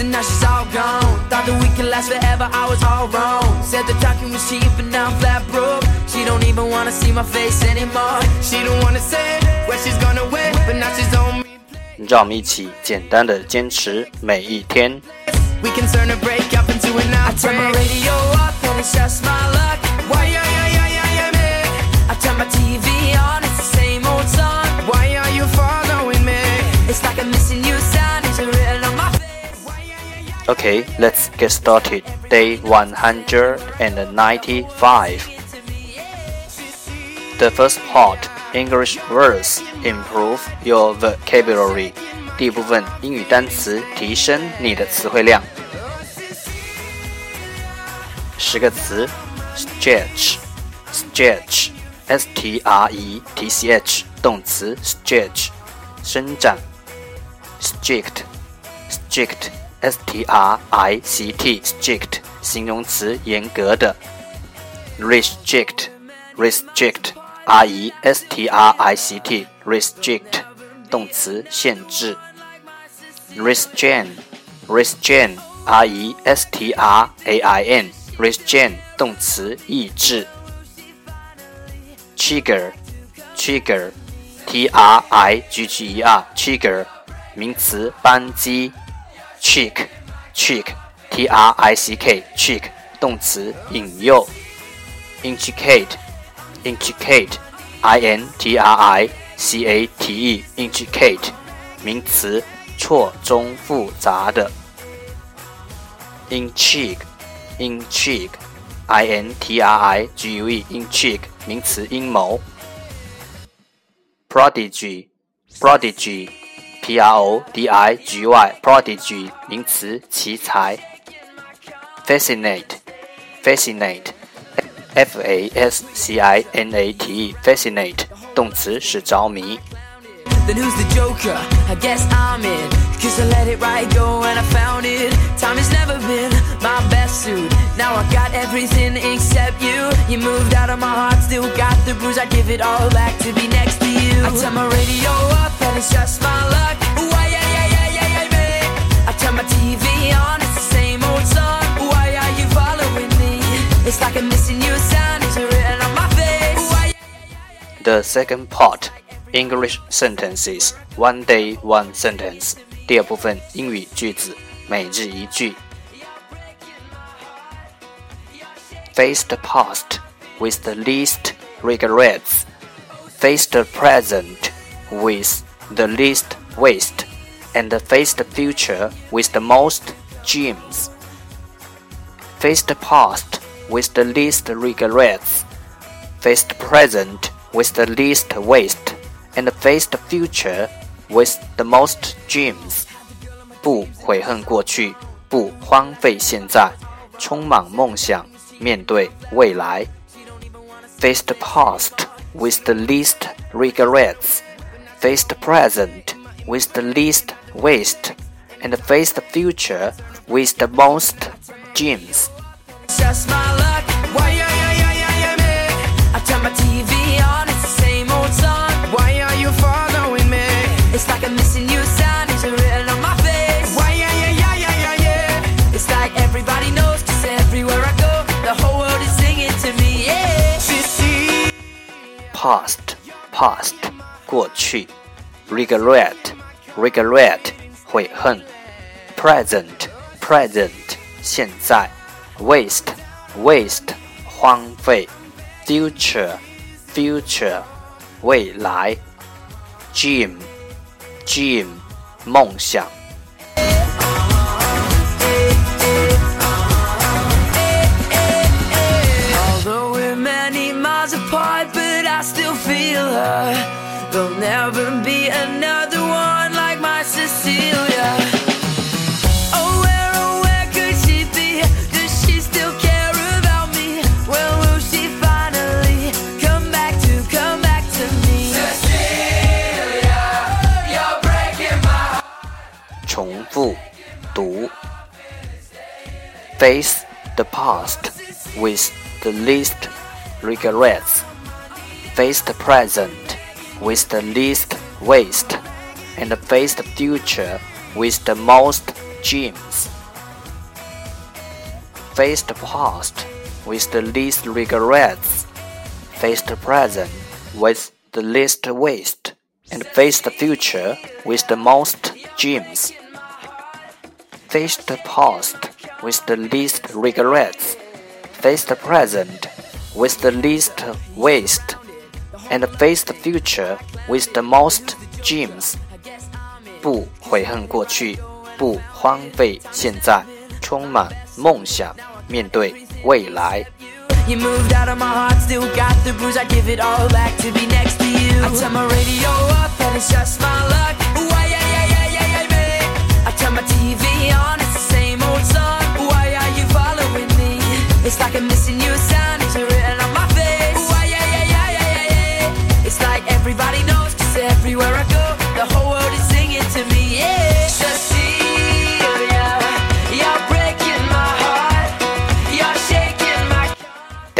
and now she's all gone. Thought that we could last forever, I was all wrong. Said the talking was cheap, but now I'm flat broke. She don't even wanna see my face anymore. She don't wanna say where she's gonna wait, but now she's on me. 让我们一起简单的坚持每一天。We can turn a break up into an outbreak. I turn my radio up and it's just my luck. Why, yeah, yeah, yeah, yeah, yeah, me. I turn my TV on, Okay, let's get started. Day 195. The first part, English words, improve your vocabulary. 第一部分英语单词，提升你的词汇量。十个词，stretch，stretch，s t r e t c h，动词，stretch，伸展，strict，strict。 S T R I C T strict 形容词严格的，restrict restrict R E S T R I C T restrict 动词限制，restrain restrain R E S T R A I N restrain 动词抑制，trigger trigger T R I G G E R trigger 名词扳机。Trick trick t r i c k trick 动词引诱，intricate intricate i n t r i c a t e intricate 名词错综复杂的，intrigue intrigue i n t r i g u e intrigue 名词阴谋，prodigy prodigy P R O D I G Y prodigy 名词奇才，fascinate fascinate F A S C I N A T E fascinate 动词是着迷。Then who's the joker? I guess I'm in. Cause I let it right go and I found it. Time has never been my best suit. Now I got everything except you. You moved out of my heart, still got the bruise. I give it all back to be next to you. I turn my radio up and it's just my luck. Why, yeah, yeah, yeah, yeah, yeah, me. I turn my TV on, it's the same old song. Why are you following me? It's like I'm missing you. The second part English sentences one day one sentence 第二部分英语句子每日一句 Face the past with the least regrets. Face the present with the least waste. And face the future with the most dreams. Face the past with the least regrets. Face the present with the least waste. And face the future with the most dreams. 不悔恨过去，不荒废现在，充满梦想。面对未来。Face the past with the least regrets. Face the present with the least waste. And face the future with the most dreams. past 过去，regret regret 悔恨，present present 现在，waste waste 荒废，future future 未来，dream dream 梦想。 重复读。Face the past with the least regrets. Face the present with the least waste, and face the future with the most dreams. Face the past with the least regrets, face the present with the least waste, and face the future with the most dreams. Face the past with the least regrets, face the present with the least waste and face the future with the most dreams。不悔恨过去，不荒废现在，充满梦想，面对未来。You moved out of my heart, still got the bruise. I give it all back to be next to you. I turn my radio up and it's just my luck.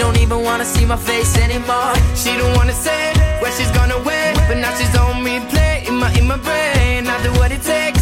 don't even wanna see my face anymore. She don't wanna say where she's gonna win, but now she's on replay in my in my brain. I do what it takes.